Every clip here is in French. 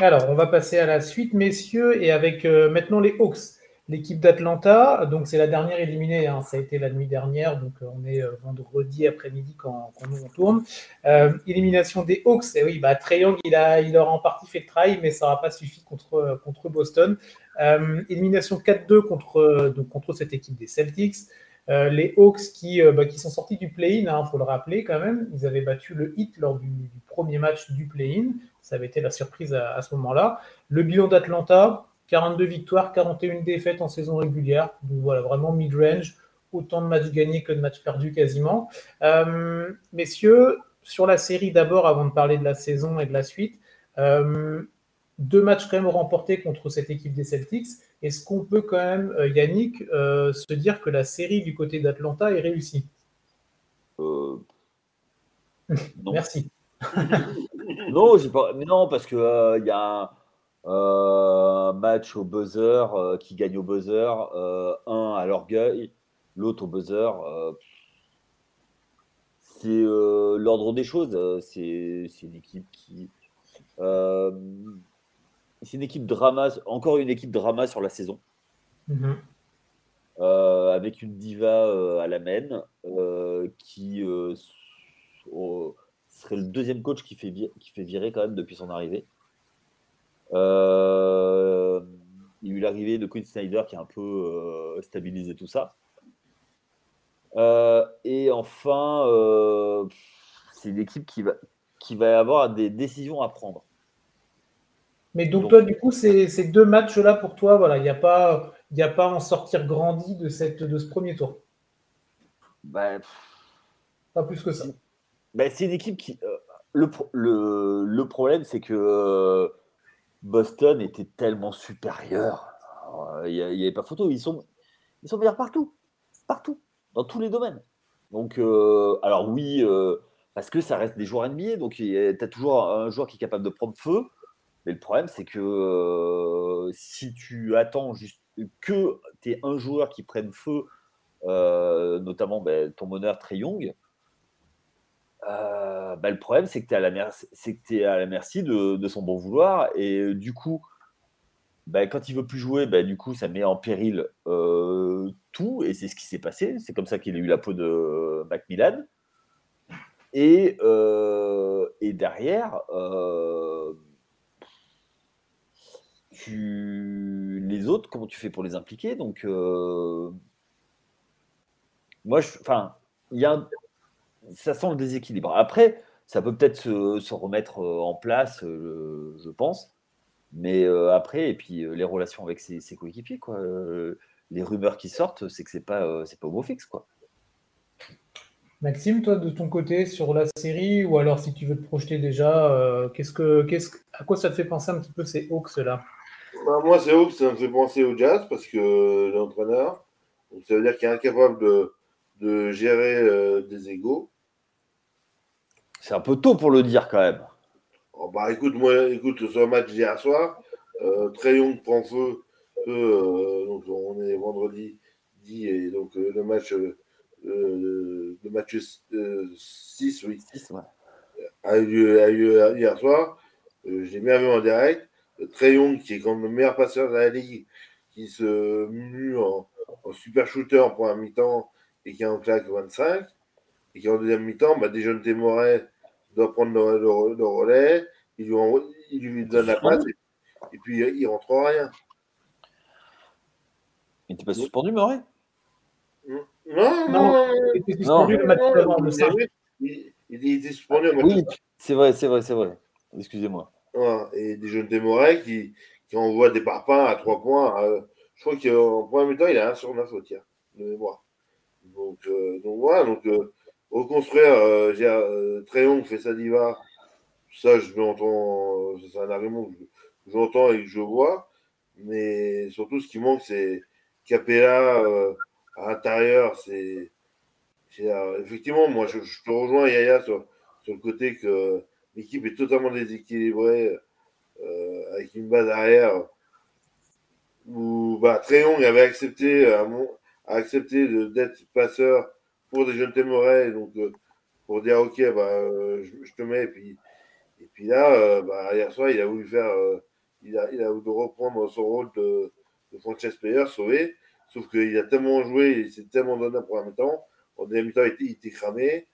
Alors, on va passer à la suite, messieurs, et avec euh, maintenant les Hawks, l'équipe d'Atlanta. Donc, c'est la dernière éliminée. hein. Ça a été la nuit dernière, donc euh, on est euh, vendredi après-midi quand, nous on tourne. Élimination des Hawks. Et oui, bah, Trae Young, il, a, il aura en partie fait le travail, mais ça n'aura pas suffi contre, contre Boston. Élimination 4-2 contre, contre cette équipe des Celtics. Euh, les Hawks qui, euh, bah, qui sont sortis du play-in, il faut le rappeler quand même. Ils avaient battu le Heat lors du, premier match du play-in. Ça avait été la surprise à, ce moment-là. Le bilan d'Atlanta, 42 victoires, 41 défaites en saison régulière. Donc voilà, vraiment mid-range. Autant de matchs gagnés que de matchs perdus quasiment. Euh, messieurs, sur la série d'abord, avant de parler de la saison et de la suite, deux matchs quand même remportés contre cette équipe des Celtics. Est-ce qu'on peut quand même, euh, Yannick, euh, se dire que la série du côté d'Atlanta est réussie? Euh, non. Merci. non, j'ai pas. mais non, parce que euh, il y a un, match au buzzer qui gagne au buzzer, un à l'orgueil, l'autre au buzzer. c'est l'ordre des choses. C'est c'est une équipe qui. euh, c'est une équipe drama, encore une équipe drama sur la saison. Mhm. euh, avec une diva euh, à la main euh, qui serait le deuxième coach qui fait, qui fait virer quand même depuis son arrivée. Il y a eu l'arrivée de Quinn Snyder qui a un peu stabilisé tout ça. Et enfin, c'est une équipe qui va, qui va avoir des décisions à prendre. Mais donc, Donc- toi, du coup, ces, ces deux matchs-là, pour toi, voilà, il n'y a pas, il a pas à en sortir grandi de, cette, de ce premier tour? Bah, Pas plus que ça. Ben, c'est une équipe qui. euh, le, le, le problème, c'est que euh, Boston était tellement supérieur. Euh, Il n'y avait pas photo. Ils sont, ils sont meilleurs partout. Partout. Dans tous les domaines. Donc, euh, alors oui, euh, parce que ça reste des joueurs NBA. Donc, tu as toujours un joueur qui est capable de prendre feu. Mais le problème, c'est que si tu attends juste que tu es un joueur qui prenne feu, notamment ben, ton meneur très Young, bah, le problème, c'est que tu es à la merci, de, de son bon vouloir. Et du coup, bah, quand il veut plus jouer, bah, du coup, ça met en péril tout. Et c'est ce qui s'est passé. C'est comme ça qu'il a eu la peau de Macmillan. Et, et derrière, les autres, comment tu fais pour les impliquer? Donc, euh, moi, ça sent le déséquilibre. Après, ça peut peut-être se, remettre euh, en place, euh, je pense. Mais après, et puis les relations avec ses, coéquipiers, quoi. Les rumeurs qui sortent, c'est que c'est pas, c'est pas fixe, quoi. Maxime, toi, de ton côté, sur la série, ou alors si tu veux te projeter déjà, qu'est-ce que, qu'est-ce, que- à quoi ça te fait penser un petit peu ces Hawks-là? Bah, moi, c'est Hawks, ça me fait penser au Jazz parce que l'entraîneur, donc ça veut dire qu'il est incapable de, de gérer euh, des égaux. C'est un peu tôt pour le dire, quand même. Oh, bah écoute, moi, écoute, sur le match d'hier soir, euh, Young prend feu. euh, donc on est vendredi, et donc euh, le match, euh, euh, le match 6, oui, Six, ouais. a eu lieu, a eu lieu hier soir. Euh, je l'ai bien vu en direct. Euh, Trae Young, qui est comme le meilleur passeur de la ligue, qui se mue en, en super shooter pour un mi-temps et qui en claque 25. Et qui en deuxième mi-temps, bah, Dejounte Moret doit prendre le, le- le relais. Il lui, en- il lui donne la passe et, et puis euh, il rentre rien. Il n'était pas suspendu, Murray Non, non, Non, non. Il était suspendu Non. le match d'avant, le Il, 5. il- il était suspendu au match Oui, c'est vrai, c'est vrai, c'est vrai. Excusez-moi. Voilà. Et des jeunes Moret qui, qui envoient des parpaings à trois points. je crois qu'en premier temps, il a un sur neuf au tir, de mémoire. Donc, euh, donc voilà, donc euh, reconstruire, euh, j'ai, euh, Tréon fait sa diva, ça je l'entends, c'est un argument que je- j'entends et que je vois, mais surtout ce qui manque c'est Capella à l'intérieur, c'est, effectivement, moi je, te rejoins Yaya sur le côté que l'équipe est totalement déséquilibrée euh, avec une base arrière où bah, avait accepté, euh, mon- d'être passeur pour des jeunes Témorais, donc euh, pour dire ok, bah, euh, je, te mets, et puis, et puis là, bah, hier soir, il a voulu faire il a, il a de reprendre son rôle de, de franchise player, sauvé. Sauf qu'il a tellement joué, il s'est tellement donné pour un temps. En deuxième temps, il était, cramé.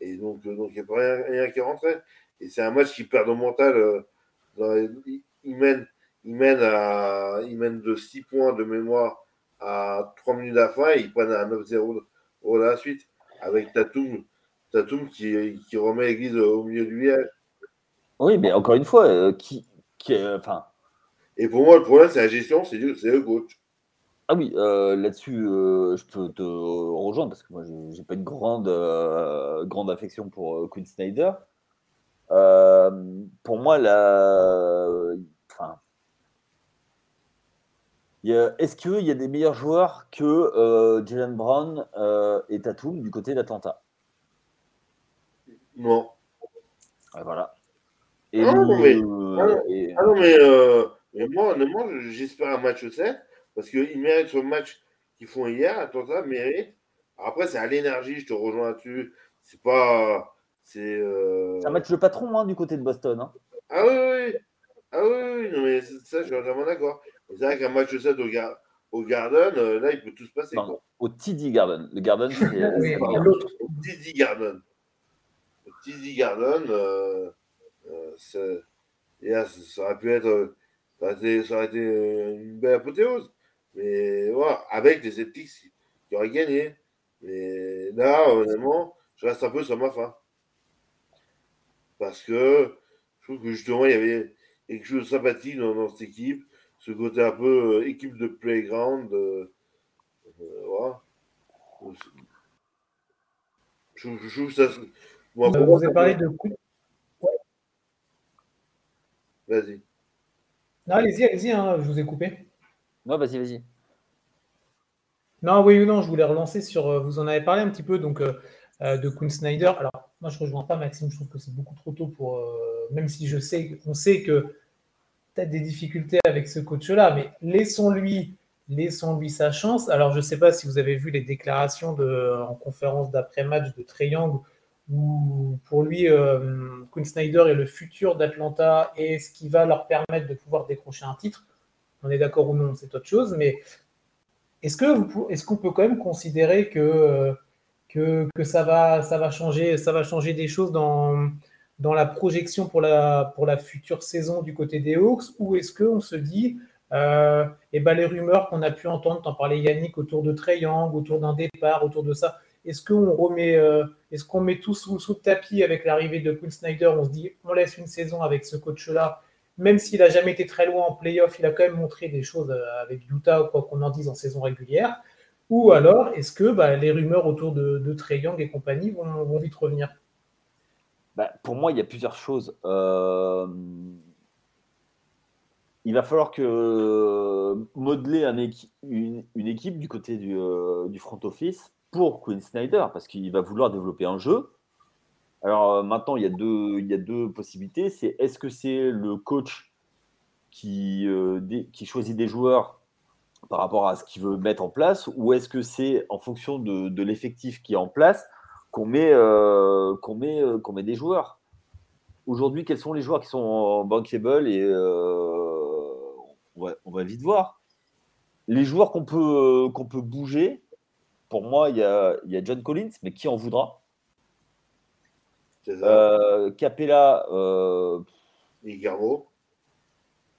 Et donc, donc il n'y a pas rien, rien, qui rentrait. Et c'est un match qui perd au mental. Euh, dans il, mène, il, mène à, il mène de 6 points de mémoire à 3 minutes à la fin et ils prennent à 9-0 pour la suite. Avec Tatum, Tatum qui, qui remet l'église au milieu du village. Oui, mais encore une fois, euh, qui, qui enfin. Et pour moi, le problème, c'est la gestion, c'est le coach. Ah oui, euh, là-dessus, euh, je peux te rejoindre parce que moi, j'ai pas une grande, euh, grande affection pour Quinn Snyder. Pour moi, la, enfin, est-ce qu'il y a des meilleurs joueurs que Jalen Brown et Tatum du côté d'Atlanta? Non. voilà. Et ah non, mais, ah non, mais, mais moi, honnêtement, j'espère un match 7 parce qu'ils méritent ce match qu'ils font hier. Atlanta mérite. Après, c'est à l'énergie, je te rejoins là-dessus. C'est pas. C'est euh... un match de patron hein, du côté de Boston. Hein. Ah oui, oui. Ah oui, oui. Non, mais ça, je suis entièrement d'accord. C'est vrai qu'un match de 7 au, gar... au Garden, euh, là, il peut tout se passer. Non, au TD Garden. Le Garden, c'est. oui, l'autre. Au TD Garden. Au TD Garden, euh, euh, ça, ça aurait pu être. Ça aurait été, ça aurait été une belle apothéose. Mais voilà, avec des Celtics qui auraient gagné. Mais là, honnêtement, je reste un peu sur ma fin. Parce que je trouve que justement, il y avait quelque chose de sympathique dans, cette équipe. Ce côté un peu euh, équipe de playground. Euh, euh, voilà. Je, trouve ça. Moi, vous avez parlé de. Vas-y. Non, allez-y, allez-y, hein, je vous ai coupé. Non, vas-y, vas-y. Non, oui ou non, je voulais relancer sur. Vous en avez parlé un petit peu donc, euh, de Kuhn Snyder. Alors, moi, je ne rejoins pas Maxime, je trouve que c'est beaucoup trop tôt pour. même si je sais, on sait que peut-être des difficultés avec ce coach-là, mais laissons-lui laissons-lui sa chance. Alors, je ne sais pas si vous avez vu les déclarations de, en conférence d'après-match de Triangle, où pour lui, euh, Snyder est le futur d'Atlanta et ce qui va leur permettre de pouvoir décrocher un titre on est d'accord ou non, c'est autre chose, mais est-ce qu'on peut quand même considérer que, que, ça, va, changer, des choses dans, la projection pour la, future saison du côté des Hawks ou est-ce qu'on se dit euh, eh ben les rumeurs qu'on a pu entendre, t'en parlais Yannick, autour de Treyang, autour d'un départ, autour de ça, est-ce qu'on remet, euh, qu'on met tout sous, sous, le tapis avec l'arrivée de Quinn Snyder On se dit, on laisse une saison avec ce coach-là même s'il n'a jamais été très loin en playoff, il a quand même montré des choses euh, avec Utah, quoi qu'on en dise en saison régulière. Ou alors, est-ce que bah, les rumeurs autour de, de Trey Young et compagnie vont, vite revenir? Bah, Pour moi, il y a plusieurs choses. Euh, il va falloir que euh, modeler une, équipe du côté du, du, front office pour Quinn Snyder, parce qu'il va vouloir développer un jeu. Alors euh, maintenant, il y a deux, possibilités. C'est est-ce que c'est le coach euh, qui choisit des joueurs par rapport à ce qu'il veut mettre en place, ou est-ce que c'est en fonction de, l'effectif qui est en place qu'on met, euh, qu'on met, qu'on met des joueurs? Aujourd'hui, quels sont les joueurs qui sont bankable et on va, vite voir. Les joueurs qu'on peut, qu'on peut bouger, pour moi, il y a, il y a John Collins, mais qui en voudra? Euh, Capella. Euh, Garbo.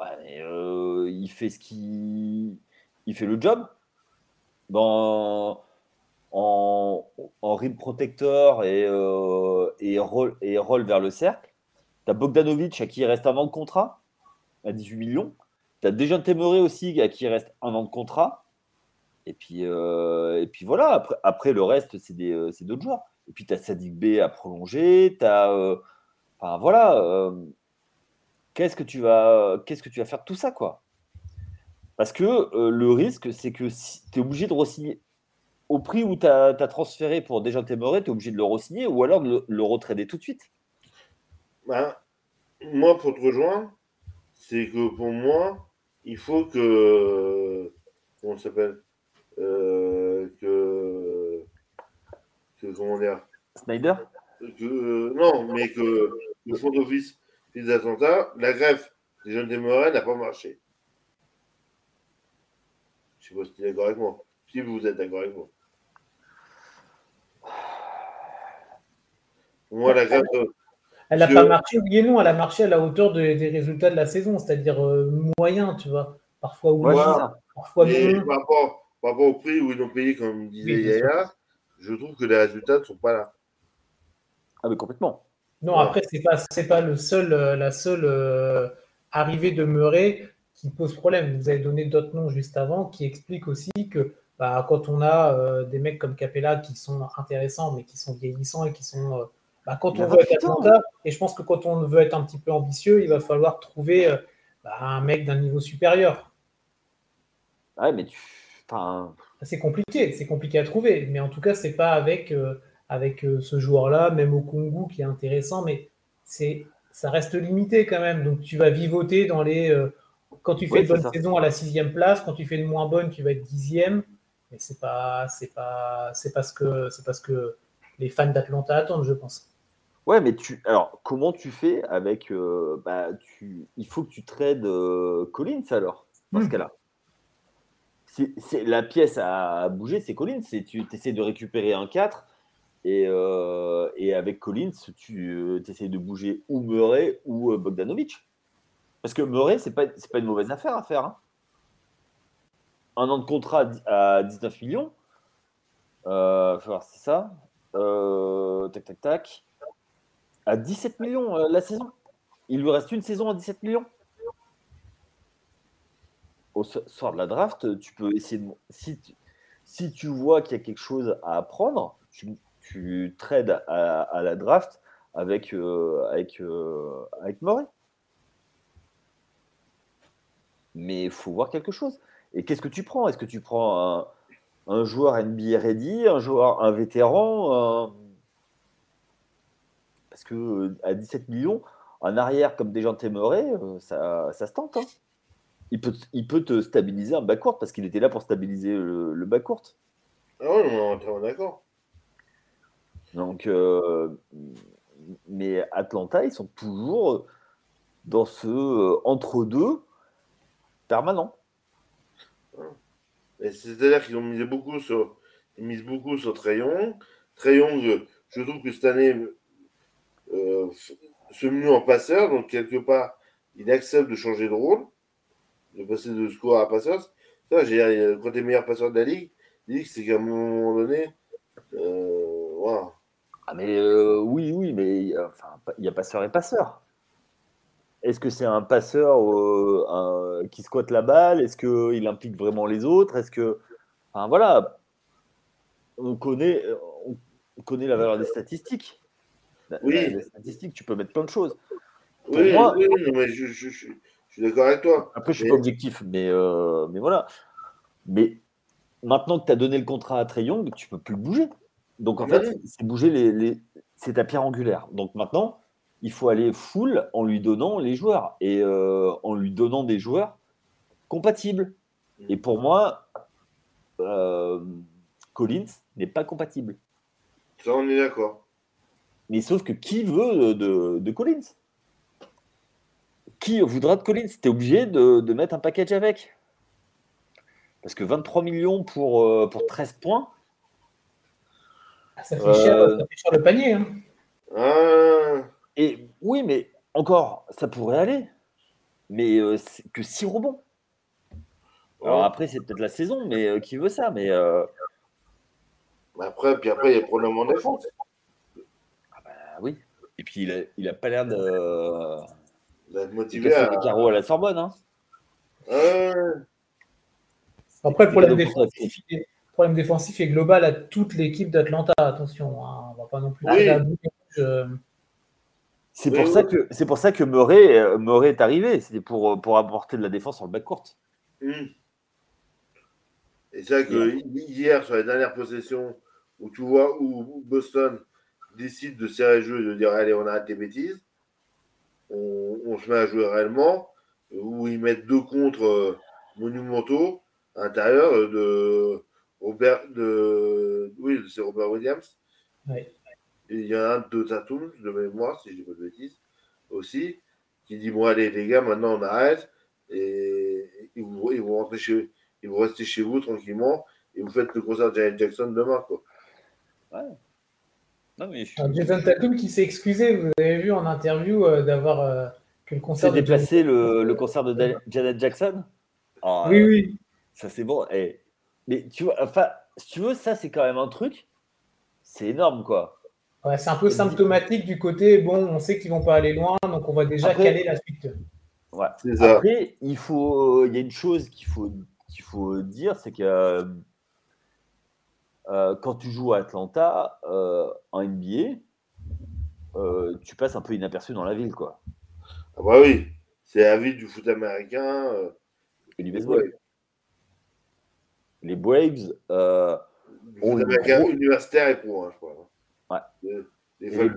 Euh, il fait ce qui. Il fait le job. Dans, en, en rim protector et, euh, et, vers le cercle. Tu as Bogdanovic à qui il reste un an de contrat, à 18 millions. Tu as déjà Temeré aussi à qui il reste un an de contrat. Et puis, et puis voilà, après, le reste, c'est d'autres joueurs. Et puis, tu as Sadik B à prolonger. Tu. Euh, voilà. Euh, qu'est-ce que tu vas qu'est-ce que tu vas faire de tout ça, quoi? Parce que euh, le risque, c'est que si, tu es obligé de re-signer au prix où tu as, transféré pour déjà Témoré, tu es obligé de le re-signer ou alors de le, le retrader tout de suite. Ben, moi, pour te rejoindre, c'est que pour moi, il faut que. Comment ça s'appelle Que que, comment dire? Snyder? Que, Non, mais que le fond d'office des attentats, la greffe les jeunes des Murray n'a pas marché. Je sais pas si tu es d'accord avec moi. Si vous êtes d'accord avec moi. Moi, la grève. Elle n'a pas marché, oui et non, elle a marché à la hauteur des résultats de la saison, c'est-à-dire euh, moyen, tu vois. Parfois oui, parfois non. Par rapport, par rapport, au prix où ils ont payé, comme disait Yaya, je trouve que les résultats ne sont pas là. Ah, mais complètement. Non, après, ce n'est pas, pas le seul, euh, la seule euh, arrivée de Murray qui pose problème. Vous avez donné d'autres noms juste avant qui expliquent aussi que bah, quand on a euh, des mecs comme Capella qui sont intéressants, mais qui sont vieillissants et qui sont. Bah, quand on veut être Atlanta, et je pense que quand on veut être un petit peu ambitieux, il va falloir trouver bah, un mec d'un niveau supérieur. Ouais, mais tu. C'est compliqué, c'est compliqué à trouver, mais en tout cas, c'est pas avec avec euh, ce joueur-là, même au Congo qui est intéressant, mais c'est ça reste limité quand même. Donc tu vas vivoter dans les. Euh, quand tu fais une bonne saison à la sixième place, quand tu fais une moins bonne, tu vas être dixième. Mais c'est pas c'est pas c'est parce que c'est parce que les fans d'Atlanta attendent, je pense. Ouais, mais tu alors comment tu fais avec euh, bah, tu il faut que tu trades Collins alors dans ce hmm. cas-là. C'est la pièce à bouger, c'est Collins. C'est tu essaies de récupérer un 4 euh, et, avec Collins, tu euh, essaies de bouger ou Murray ou euh, Bogdanovic. Parce que Murray, ce n'est pas, pas une mauvaise affaire à faire. Hein. Un an de contrat à 19 millions. Euh, faut voir, c'est ça. tac, tac, tac. À 17 millions la saison. Il lui reste une saison à 17 millions. Au soir de la draft, tu peux essayer de. Si tu, si tu vois qu'il y a quelque chose à apprendre, tu, trades à, la draft avec, euh, avec, euh, avec Murray. Mais il faut voir quelque chose. Et qu'est-ce que tu prends? Est-ce que tu prends un, joueur NBA ready, un joueur, un vétéran Parce que à 17 millions, un arrière comme des gens Murray, euh, ça, ça se tente. Hein. Il, peut, il peut te stabiliser un backcourt parce qu'il était là pour stabiliser le, le backcourt. Ah oui, on est d'accord. Donc, euh, mais Atlanta, ils sont toujours dans ce euh, entre-deux permanent. C'est-à-dire qu'ils ont misé beaucoup sur, ils misent beaucoup sur Trayon. Trayon, je, trouve que cette année euh, se mue en passeur, donc quelque part, il accepte de changer de rôle, de passer de score à passeur. Ça, j'ai, quand tu es meilleur passeur de la ligue, c'est qu'à un moment donné, voilà. Ah, mais euh, oui, oui, mais enfin, il y a passeur et passeur. Est-ce que c'est un passeur euh, qui squatte la balle? Est-ce qu'il implique vraiment les autres? Est-ce que. Enfin, voilà. On connaît, on connaît la valeur des statistiques. oui. les statistiques, tu peux mettre plein de choses. oui, moi, oui, mais je, suis d'accord avec toi. Après, je ne suis pas objectif, mais, euh, mais voilà. Mais maintenant que tu as donné le contrat à Trey Young, tu ne peux plus le bouger. Donc en fait, c'est bouger les, c'est ta pierre angulaire. Donc maintenant, il faut aller full en lui donnant les joueurs et euh, en lui donnant des joueurs compatibles. Et pour moi, euh, Collins n'est pas compatible. Ça, on est d'accord. Mais sauf que qui veut de, Collins? Qui voudra de Collins? Tu es obligé de, mettre un package avec. Parce que 23 millions pour, euh, pour 13 points, ah, ça, fait cher, le panier. Hein. Ah. Et oui, mais encore, ça pourrait aller. Mais euh, que 6 rebonds. Alors après, c'est peut-être la saison, mais euh, qui veut ça Mais euh, après, puis après, il y a le problème en défense. Ah bah oui. Et puis il a, il a pas l'air de. D'être motivé à. carreaux à la Sorbonne. Hein. Après, le problème défensif, problème défensif est global à toute l'équipe d'Atlanta. Attention, hein, on va pas non plus. C'est pour, ça que, c'est pour ça que Murray, euh, est arrivé. C'était pour, pour apporter de la défense sur le backcourt. Mmh. Et c'est vrai que hier, sur les dernières possessions, où tu vois où Boston décide de serrer le jeu et de dire allez, on arrête les bêtises, on, se met à jouer réellement, où ils mettent deux contre euh, monumentaux à l'intérieur de Robert de. Oui, c'est Robert Williams. Il y a un de Tatum, de mémoire, si je dis pas de bêtises, aussi, qui dit bon allez les gars, maintenant on arrête et ils vont, ils chez ils vont rester chez vous tranquillement et vous faites le concert de Janet Jackson demain quoi. Ouais. Non, mais je suis- Alors, Jason Tatum qui s'est excusé, vous avez vu en interview euh, d'avoir euh, que le C'est concert de déplacé le, le concert de Da- Janet Jackson? Ah, Oui, oui. Ça, c'est bon. Eh, Mais tu vois, enfin, si tu veux, ça, c'est quand même un truc. C'est énorme, quoi. Ouais, c'est un peu symptomatique du côté, bon, on sait qu'ils vont pas aller loin, donc on va déjà Après- caler la suite. Ouais. Après, il faut, il y a une chose qu'il faut, qu'il faut dire, c'est que euh, euh, quand tu joues à Atlanta euh, en NBA, euh, tu passes un peu inaperçu dans la ville, quoi. Ah bah oui, c'est la vie du foot américain. euh, Et du baseball. ouais, Les Braves, euh, du Oh, foot le américain gros- universitaire et pro, hein, je crois. Ouais. Et les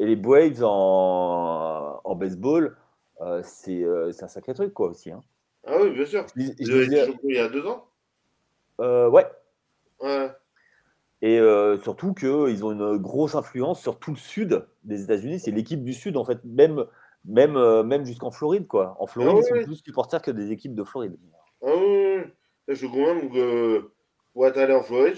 et les Braves en, en baseball, euh, c'est euh, c'est un sacré truc, quoi, aussi. hein. Ah oui, bien sûr. Je je champions il y a deux ans? euh, ouais. Ouais. Et euh, surtout qu'ils ont une grosse influence sur tout le sud des États-Unis. C'est l'équipe du sud, en fait, même, même, même jusqu'en Floride. Quoi. En Floride, Ah ils sont plus supporters que des équipes de Floride. Ah oui, je crois même que pour être allé en Floride,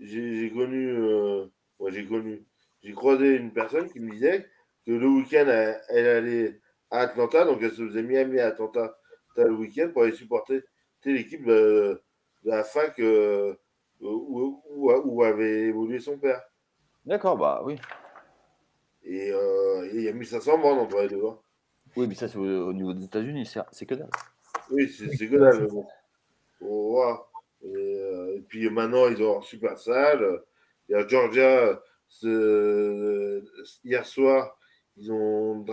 j'ai j'ai connu, euh, ouais, j'ai connu, j'ai croisé une personne qui me disait que le week-end, elle, elle allait à Atlanta, donc elle se faisait Miami à Atlanta le week-end pour aller supporter l'équipe de, de la fac euh, où, où- où avait évolué son père. D'accord, bah oui. Et euh, et il y a 1500 bornes entre les deux. hein. Oui, mais ça, c'est au, au niveau des États-Unis, c'est c'est que dalle. Oui, c'est que dalle, mais bon. Faut voir. Et, euh, et puis maintenant, ils ont un super salle. Il y a Georgia, ce- hier soir, ils ont.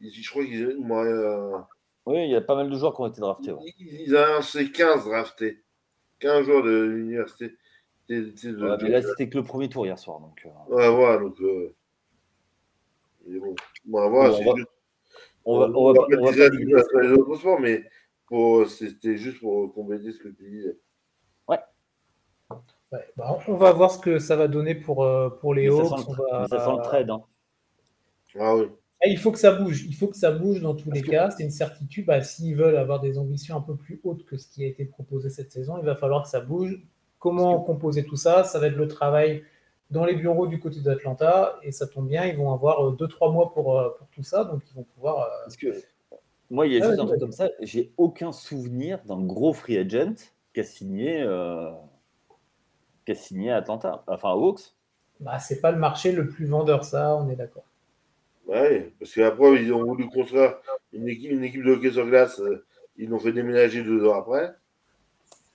Je crois qu'ils ont. euh, Oui, il y a pas mal de joueurs qui ont été draftés. ouais. ils ont annoncé 15 draftés. 15 joueurs de l'université. Ouais, mais là, c'était que le premier tour hier soir. Donc, euh, Ouais, voilà, donc. euh, et bon, on va voir. Bon, on va- juste- on va, on pas- on va à les autres sports, mais pour- c'était juste pour compléter ce que tu disais. Ouais, bah, on va voir ce que ça va donner pour, euh, pour les ça Hawks. ça sent le trade. hein. Ah oui. Ah, il faut que ça bouge. Il faut que ça bouge dans tous Parce les que- cas. C'est une certitude. Bah, S'ils veulent avoir des ambitions un peu plus hautes que ce qui a été proposé cette saison, il va falloir que ça bouge. Comment composer tout ça? Ça va être le travail dans les bureaux du côté d'Atlanta. Et ça tombe bien, ils vont avoir 2-3 mois pour, euh, pour tout ça. Donc, ils vont pouvoir. euh, Parce que moi, il y a Ah, juste un truc comme ça. J'ai aucun souvenir d'un gros free agent qui a signé, euh, qui a signé à Atlanta, enfin aux Hawks. bah, c'est pas le marché le plus vendeur, ça, on est d'accord. Ouais, parce qu'après, ils ont voulu construire une équipe, une équipe de hockey sur glace. euh, Ils l'ont fait déménager deux ans après.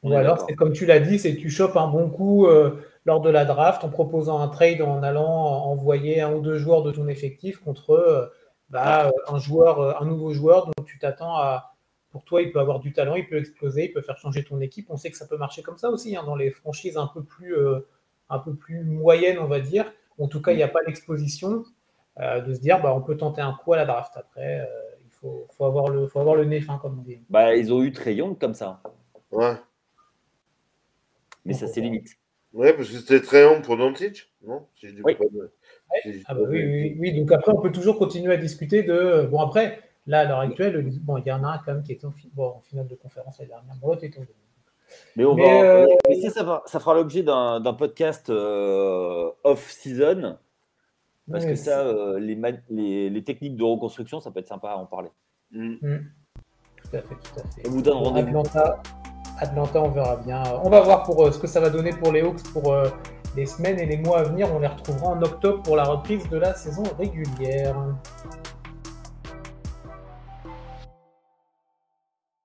Ou alors, c'est comme tu l'as dit, c'est que tu chopes un bon coup euh, lors de la draft en proposant un trade, en allant envoyer un ou deux joueurs de ton effectif contre euh, bah, un joueur, un nouveau joueur dont tu t'attends à. Pour toi, il peut avoir du talent, il peut exploser, il peut faire changer ton équipe. On sait que ça peut marcher comme ça aussi hein, dans les franchises un peu plus, euh, un peu plus moyennes, on va dire. En tout cas, il n'y a pas l'exposition euh, de se dire, bah, on peut tenter un coup à la draft. Après, euh, il faut, faut avoir le, faut avoir le nez fin, comme on dit. Bah, ils ont eu Trey Young comme ça. Ouais. Mais ça, c'est limite. Ouais, parce que c'était très long pour Doncic, non? Si je dis Oui. pas de- si je dis Ah pas bah de- oui, oui, oui, donc après, on peut toujours continuer à discuter de. Bon, après, là, à l'heure actuelle, bon, il y en a un quand même qui était en, fi- bon, en finale de conférence l'année dernière. Bon, l'autre est tombé. Mais, on Mais, va, euh, mais ça, ça, va- ça fera l'objet d'un podcast euh, off-season. Parce que ça, euh, les, ma- les, les techniques de reconstruction, ça peut être sympa à en parler. Mm. Tout à fait, tout à fait. On vous donne rendez-vous. Atlanta, Atlanta, on verra bien. On va voir pour euh, ce que ça va donner pour les Hawks pour euh, les semaines et les mois à venir. On les retrouvera en octobre pour la reprise de la saison régulière.